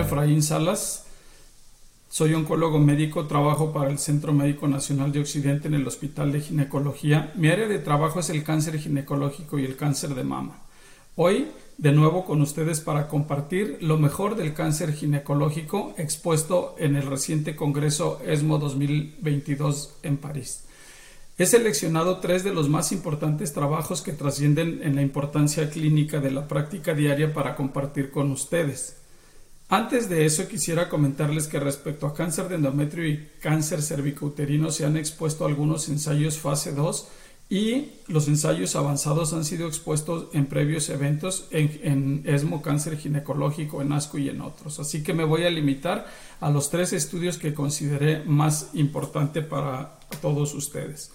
Efraín Salas. Soy oncólogo médico, trabajo para el Centro Médico Nacional de Occidente en el Hospital de Ginecología. Mi área de trabajo es el cáncer ginecológico y el cáncer de mama. Hoy, de nuevo con ustedes para compartir lo mejor del cáncer ginecológico expuesto en el reciente Congreso ESMO 2022 en París. He seleccionado tres de los más importantes trabajos que trascienden en la importancia clínica de la práctica diaria para compartir con ustedes. Antes de eso quisiera comentarles que respecto a cáncer de endometrio y cáncer cervicouterino se han expuesto algunos ensayos fase 2 y los ensayos avanzados han sido expuestos en previos eventos en, en, ESMO Cáncer Ginecológico, en ASCO y en otros. Así que me voy a limitar a los tres estudios que consideré más importante para todos ustedes.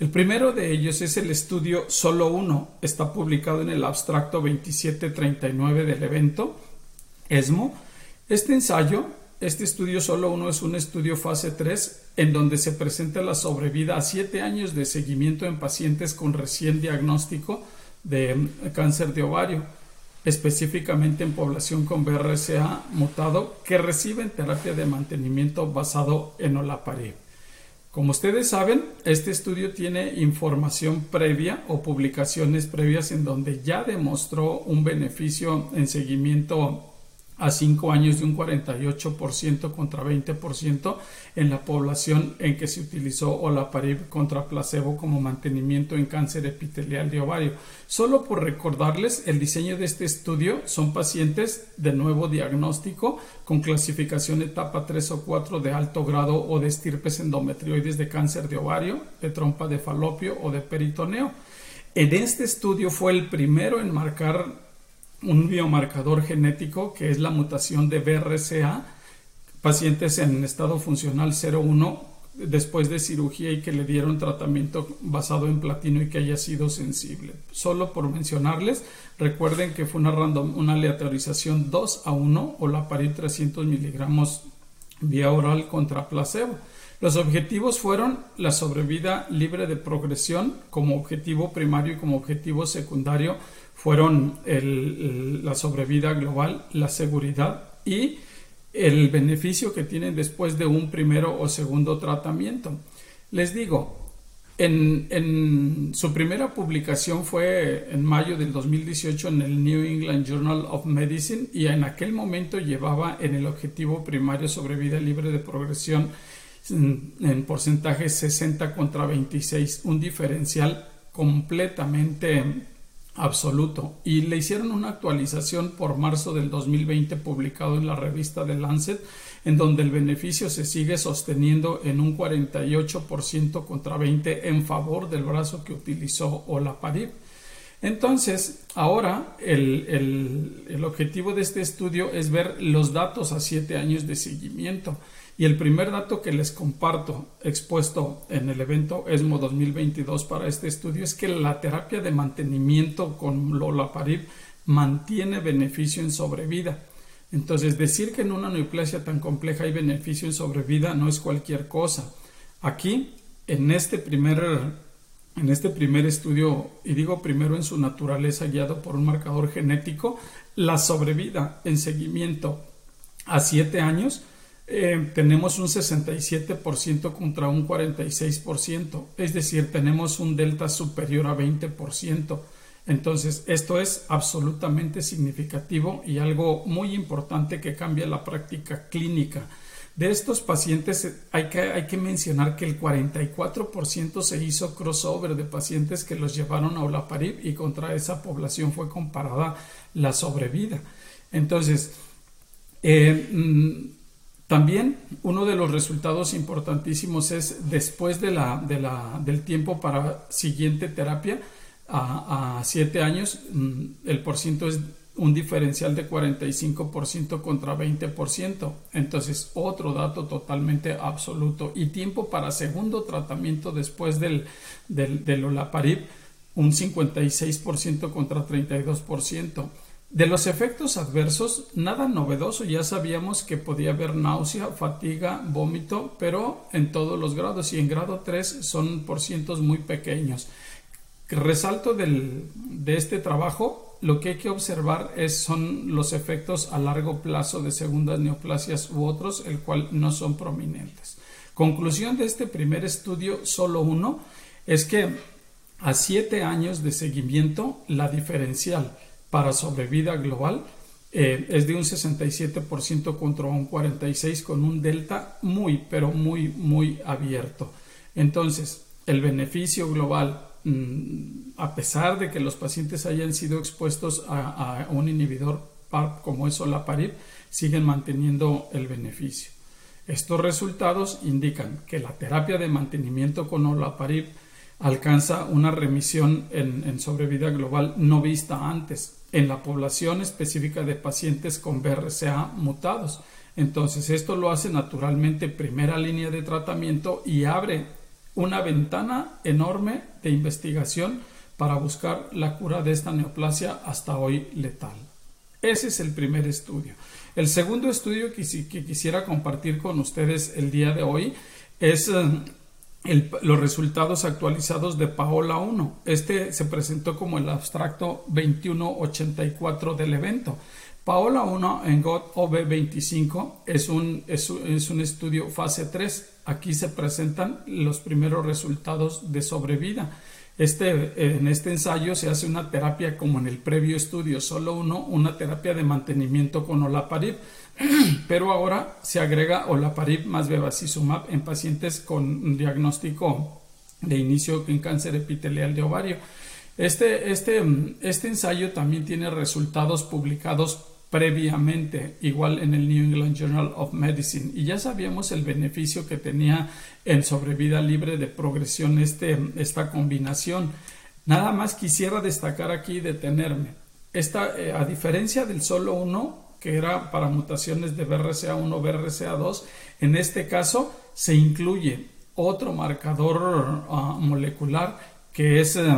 El primero de ellos es el estudio Solo Uno. Está publicado en el abstracto 2739 del evento ESMO. Este ensayo, este estudio Solo Uno es un estudio fase 3 en donde se presenta la sobrevida a 7 años de seguimiento en pacientes con recién diagnóstico de cáncer de ovario, específicamente en población con BRCA mutado que reciben terapia de mantenimiento basado en olaparib. Como ustedes saben, este estudio tiene información previa o publicaciones previas en donde ya demostró un beneficio en seguimiento a 5 años de un 48% contra 20% en la población en que se utilizó olaparib contra placebo como mantenimiento en cáncer epitelial de ovario. Solo por recordarles, el diseño de este estudio son pacientes de nuevo diagnóstico con clasificación etapa 3 o 4 de alto grado o de estirpes endometrioides de cáncer de ovario, de trompa de falopio o de peritoneo. En este estudio fue el primero en marcar un biomarcador genético que es la mutación de BRCA, pacientes en estado funcional 01 después de cirugía y que le dieron tratamiento basado en platino y que haya sido sensible. Solo por mencionarles, recuerden que fue una, random, una aleatorización 2 a 1 o la parid 300 miligramos vía oral contra placebo. Los objetivos fueron la sobrevida libre de progresión como objetivo primario y como objetivo secundario fueron la sobrevida global, la seguridad y el beneficio que tienen después de un primero o segundo tratamiento. Les digo, en, en, su primera publicación fue en mayo del 2018 en el New England Journal of Medicine y en aquel momento llevaba en el objetivo primario sobrevida libre de progresión en porcentaje 60 contra 26, un diferencial completamente absoluto y le hicieron una actualización por marzo del 2020 publicado en la revista The Lancet en donde el beneficio se sigue sosteniendo en un 48% contra 20 en favor del brazo que utilizó Olaparib. Entonces, ahora el, el, el objetivo de este estudio es ver los datos a 7 años de seguimiento. Y el primer dato que les comparto expuesto en el evento ESMO 2022 para este estudio es que la terapia de mantenimiento con Lolaparib mantiene beneficio en sobrevida. Entonces, decir que en una neoplasia tan compleja hay beneficio en sobrevida no es cualquier cosa. Aquí, en este primer en este primer estudio, y digo primero en su naturaleza guiado por un marcador genético, la sobrevida en seguimiento a 7 años eh, tenemos un 67% contra un 46%, es decir, tenemos un delta superior a 20%. Entonces, esto es absolutamente significativo y algo muy importante que cambia la práctica clínica. De estos pacientes hay que, hay que mencionar que el 44% se hizo crossover de pacientes que los llevaron a Olaparib y contra esa población fue comparada la sobrevida. Entonces, eh, mm, también uno de los resultados importantísimos es después de la, de la, del tiempo para siguiente terapia, a, siete años, mm, el porciento es un diferencial de 45% contra 20%. Entonces, otro dato totalmente absoluto. Y tiempo para segundo tratamiento después del, del, del Olaparib, un 56% contra 32%. De los efectos adversos, nada novedoso, ya sabíamos que podía haber náusea, fatiga, vómito, pero en todos los grados y en grado 3 son por cientos muy pequeños. Resalto del, de este trabajo lo que hay que observar es, son los efectos a largo plazo de segundas neoplasias u otros, el cual no son prominentes. Conclusión de este primer estudio, solo uno, es que a siete años de seguimiento, la diferencial para sobrevida global eh, es de un 67% contra un 46% con un delta muy, pero muy, muy abierto. Entonces, el beneficio global, mm, a pesar de que los pacientes hayan sido expuestos a, un inhibidor PARP como es olaparib, siguen manteniendo el beneficio. Estos resultados indican que la terapia de mantenimiento con olaparib alcanza una remisión en sobrevida global no vista antes, en la población específica de pacientes con BRCA mutados. Entonces, esto lo hace naturalmente primera línea de tratamiento y abre una ventana enorme de investigación para buscar la cura de esta neoplasia hasta hoy letal. Ese es el primer estudio. El segundo estudio que, quisiera compartir con ustedes el día de hoy es eh, los resultados actualizados de Paola 1. Este se presentó como el abstracto 2184 del evento. Paola 1 en GOT OB25 es un, es, es un estudio fase 3. Aquí se presentan los primeros resultados de sobrevida. Este, en este ensayo se hace una terapia como en el previo estudio, solo uno, una terapia de mantenimiento con olaparib pero ahora se agrega olaparib más bevacizumab en pacientes con diagnóstico de inicio en cáncer epitelial de ovario. Este, este, este ensayo también tiene resultados publicados previamente, igual en el New England Journal of Medicine, y ya sabíamos el beneficio que tenía en sobrevida libre de progresión este, esta combinación. Nada más quisiera destacar aquí y detenerme. Esta, eh, a diferencia del solo uno, que era para mutaciones de BRCA1, BRCA2, en este caso se incluye otro marcador ah, molecular que es eh,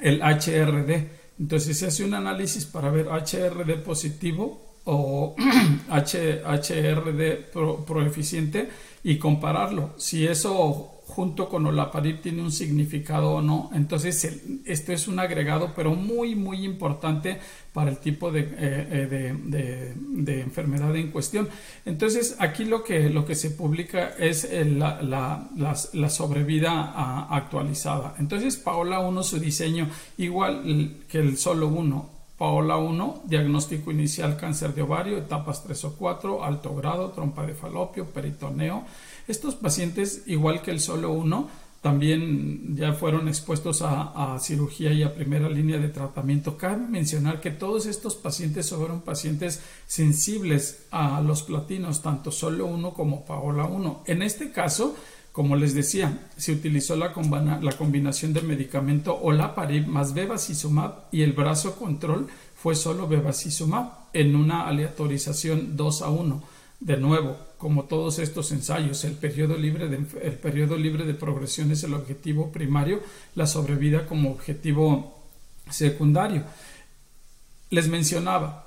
el HRD. Entonces se hace un análisis para ver HRD positivo o HRD proeficiente y compararlo. Si eso junto con olaparib tiene un significado o no. Entonces, esto es un agregado, pero muy, muy importante para el tipo de, eh, eh, enfermedad en cuestión. Entonces, aquí lo que, lo que se publica es la, la, sobrevida actualizada. Entonces, Paola 1, su diseño, igual que el solo 1, Paola 1, diagnóstico inicial cáncer de ovario, etapas 3 o 4, alto grado, trompa de falopio, peritoneo. Estos pacientes, igual que el solo 1, también ya fueron expuestos a, cirugía y a primera línea de tratamiento. Cabe mencionar que todos estos pacientes fueron pacientes sensibles a los platinos, tanto solo 1 como Paola 1. En este caso, como les decía, se utilizó la, combinación de medicamento olaparib más bevacizumab y el brazo control fue solo bevacizumab en una aleatorización 2 a 1. De nuevo, como todos estos ensayos, el periodo libre de, el periodo libre de progresión es el objetivo primario, la sobrevida como objetivo secundario. Les mencionaba,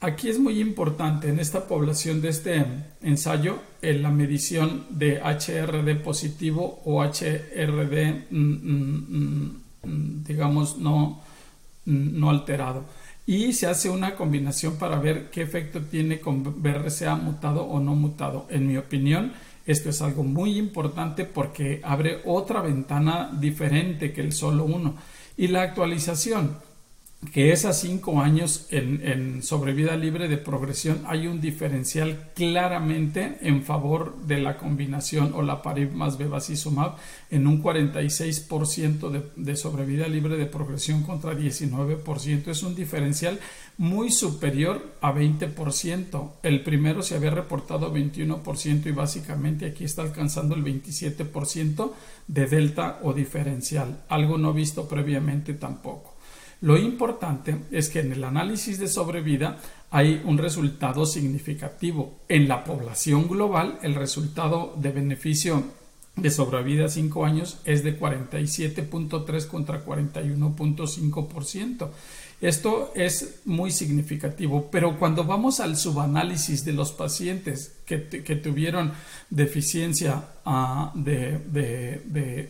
Aquí es muy importante en esta población de este ensayo en la medición de HRD positivo o HRD, mm, mm, mm, digamos, no, no alterado. Y se hace una combinación para ver qué efecto tiene con BRCA mutado o no mutado. En mi opinión, esto es algo muy importante porque abre otra ventana diferente que el solo uno. Y la actualización que es a cinco años en, sobrevida libre de progresión hay un diferencial claramente en favor de la combinación o la parib más bevacizumab en un 46% de, de sobrevida libre de progresión contra 19%. Es un diferencial muy superior a 20%. El primero se había reportado 21% y básicamente aquí está alcanzando el 27% de delta o diferencial, algo no visto previamente tampoco. Lo importante es que en el análisis de sobrevida hay un resultado significativo. En la población global, el resultado de beneficio de sobrevida a 5 años es de 47.3 contra 41.5%. Esto es muy significativo, pero cuando vamos al subanálisis de los pacientes que, tuvieron deficiencia ah, de, de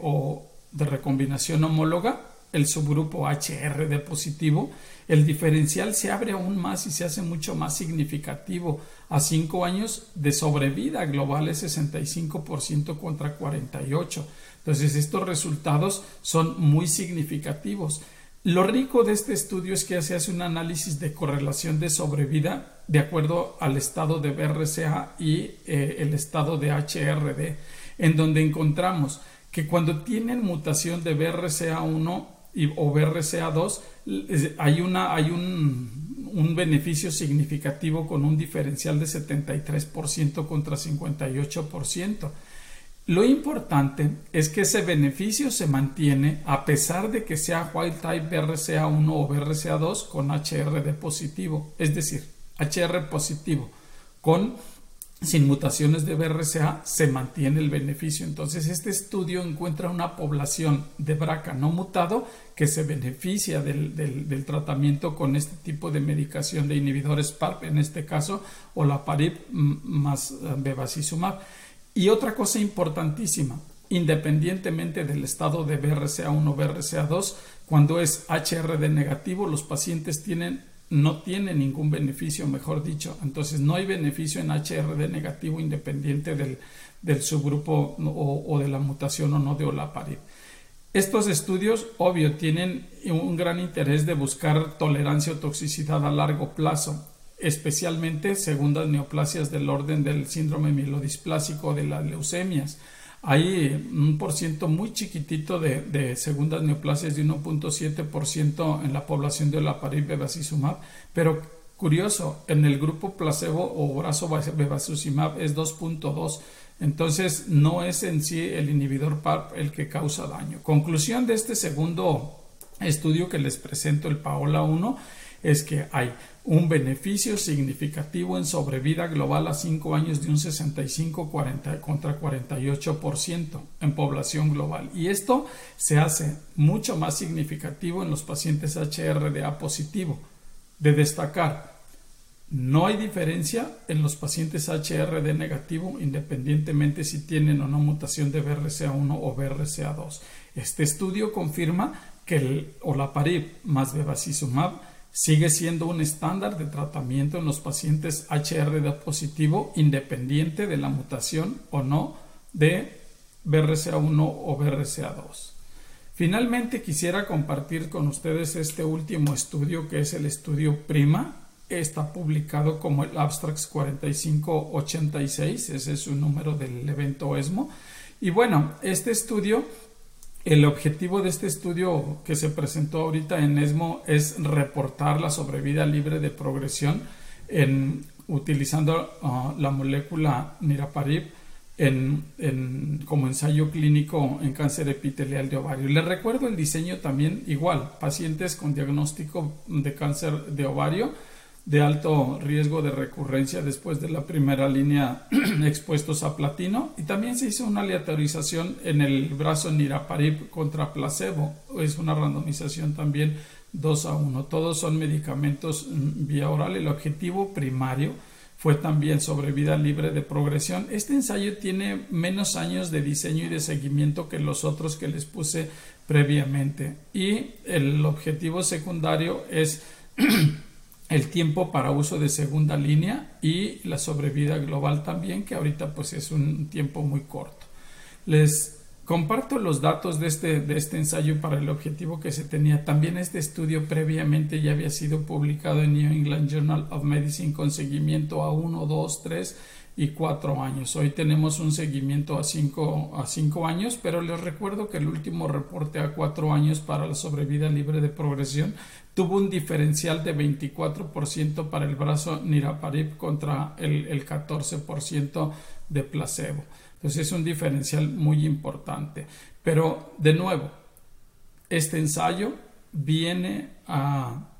recombinación homóloga, el subgrupo HRD positivo, el diferencial se abre aún más y se hace mucho más significativo. A 5 años de sobrevida global es 65% contra 48%. Entonces estos resultados son muy significativos. Lo rico de este estudio es que se hace un análisis de correlación de sobrevida de acuerdo al estado de BRCA y eh, el estado de HRD, en donde encontramos que cuando tienen mutación de BRCA1 o BRCA2 hay, una, hay un, un beneficio significativo con un diferencial de 73% contra 58%. Lo importante es que ese beneficio se mantiene a pesar de que sea wild type BRCA1 o BRCA2 con HRD positivo, es decir, HR positivo con sin mutaciones de BRCA se mantiene el beneficio. Entonces, este estudio encuentra una población de BRCA no mutado que se beneficia del, del, tratamiento con este tipo de medicación de inhibidores PARP, en este caso, o la PARIP más eh, bevacizumab. Y otra cosa importantísima, independientemente del estado de BRCA1 o BRCA2, cuando es HRD negativo, los pacientes tienen, no tienen ningún beneficio, mejor dicho. Entonces, no hay beneficio en HRD negativo independiente del, subgrupo o, de la mutación o no de olaparib. Estos estudios, obvio, tienen un gran interés de buscar tolerancia o toxicidad a largo plazo especialmente segundas neoplasias del orden del síndrome mielodisplásico de las leucemias. Hay un por ciento muy chiquitito de, segundas neoplasias de 1.7% en la población de la parid bevacizumab, pero curioso, en el grupo placebo o brazo bevacizumab es 2.2. Entonces no es en sí el inhibidor PARP el que causa daño. Conclusión de este segundo estudio que les presento, el Paola 1, es que hay un beneficio significativo en sobrevida global a 5 años de un 65 contra 48% en población global. Y esto se hace mucho más significativo en los pacientes HRDA positivo. De destacar, no hay diferencia en los pacientes HRD negativo independientemente si tienen o no mutación de BRCA1 o BRCA2. Este estudio confirma que el olaparib más bevacizumab sigue siendo un estándar de tratamiento en los pacientes HRD positivo independiente de la mutación o no de BRCA1 o BRCA2. Finalmente quisiera compartir con ustedes este último estudio que es el estudio PRIMA. Está publicado como el Abstracts 4586, ese es su número del evento ESMO. Y bueno, este estudio el objetivo de este estudio que se presentó ahorita en ESMO es reportar la sobrevida libre de progresión en, utilizando ah, la molécula niraparib en, como ensayo clínico en cáncer epitelial de ovario. Les recuerdo el diseño también igual, pacientes con diagnóstico de cáncer de ovario de alto riesgo de recurrencia después de la primera línea expuestos a platino. Y también se hizo una aleatorización en el brazo niraparib contra placebo. Es una randomización también 2 a 1 todos son medicamentos mm, vía oral. El objetivo primario fue también sobrevida libre de progresión. Este ensayo tiene menos años de diseño y de seguimiento que los otros que les puse previamente. Y el objetivo secundario es el tiempo para uso de segunda línea y la sobrevida global también, que ahorita pues es un tiempo muy corto. Les comparto los datos de este, de este ensayo para el objetivo que se tenía. También este estudio previamente ya había sido publicado en New England Journal of Medicine con seguimiento a 1, 2, 3 y cuatro años. Hoy tenemos un seguimiento a cinco, a cinco años, pero les recuerdo que el último reporte a cuatro años para la sobrevida libre de progresión tuvo un diferencial de 24% para el brazo niraparib contra el, el 14% de placebo. Entonces es un diferencial muy importante. Pero de nuevo, este ensayo viene a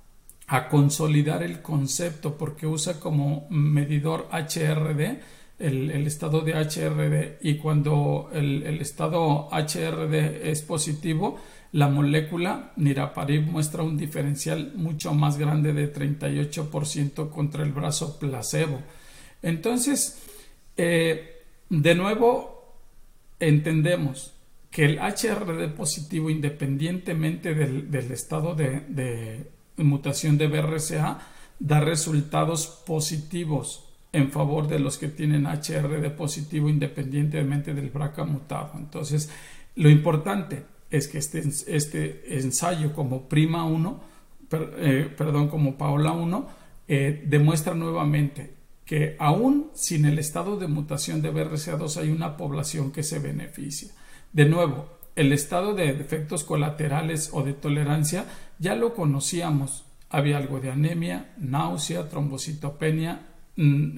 a consolidar el concepto porque usa como medidor HRD el, estado de HRD y cuando el, estado HRD es positivo la molécula niraparib muestra un diferencial mucho más grande de 38% contra el brazo placebo. Entonces eh, de nuevo entendemos que el HRD positivo, independientemente del, estado de, de, mutación de BRCA, da resultados positivos en favor de los que tienen HRD positivo independientemente del BRCA mutado. Entonces, lo importante es que este, este ensayo como Prima 1, eh, perdón, como Paola 1, eh, demuestra nuevamente que aún sin el estado de mutación de BRCA2 hay una población que se beneficia. De nuevo, el estado de defectos colaterales o de tolerancia ya lo conocíamos. Había algo de anemia, náusea, trombocitopenia,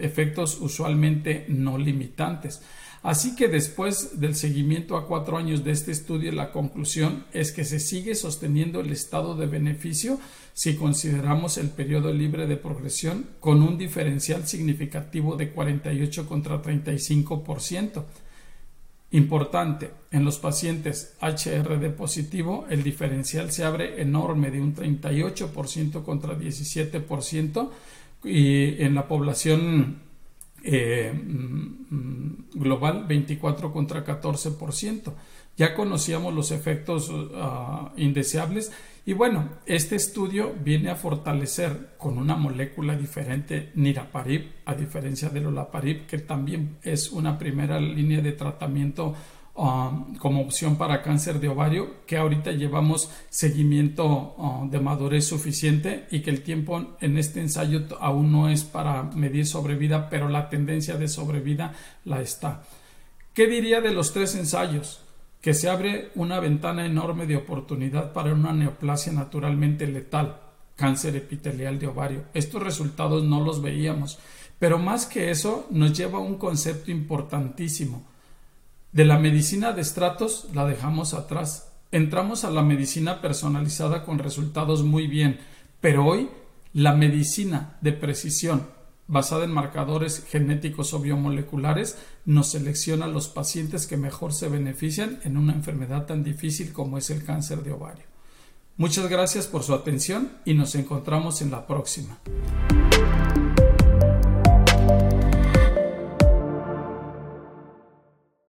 efectos usualmente no limitantes. Así que después del seguimiento a cuatro años de este estudio, la conclusión es que se sigue sosteniendo el estado de beneficio si consideramos el periodo libre de progresión con un diferencial significativo de 48 contra 35%. Importante, en los pacientes HRD positivo el diferencial se abre enorme de un 38% contra 17% y en la población eh, mm, global 24 contra 14%. Ya conocíamos los efectos ah, indeseables y bueno, este estudio viene a fortalecer con una molécula diferente niraparib, a diferencia del olaparib, que también es una primera línea de tratamiento Um, como opción para cáncer de ovario, que ahorita llevamos seguimiento uh, de madurez suficiente y que el tiempo en este ensayo aún no es para medir sobrevida, pero la tendencia de sobrevida la está. ¿Qué diría de los tres ensayos? Que se abre una ventana enorme de oportunidad para una neoplasia naturalmente letal, cáncer epitelial de ovario. Estos resultados no los veíamos, pero más que eso nos lleva a un concepto importantísimo de la medicina de estratos la dejamos atrás. Entramos a la medicina personalizada con resultados muy bien, pero hoy la medicina de precisión basada en marcadores genéticos o biomoleculares nos selecciona los pacientes que mejor se benefician en una enfermedad tan difícil como es el cáncer de ovario. Muchas gracias por su atención y nos encontramos en la próxima.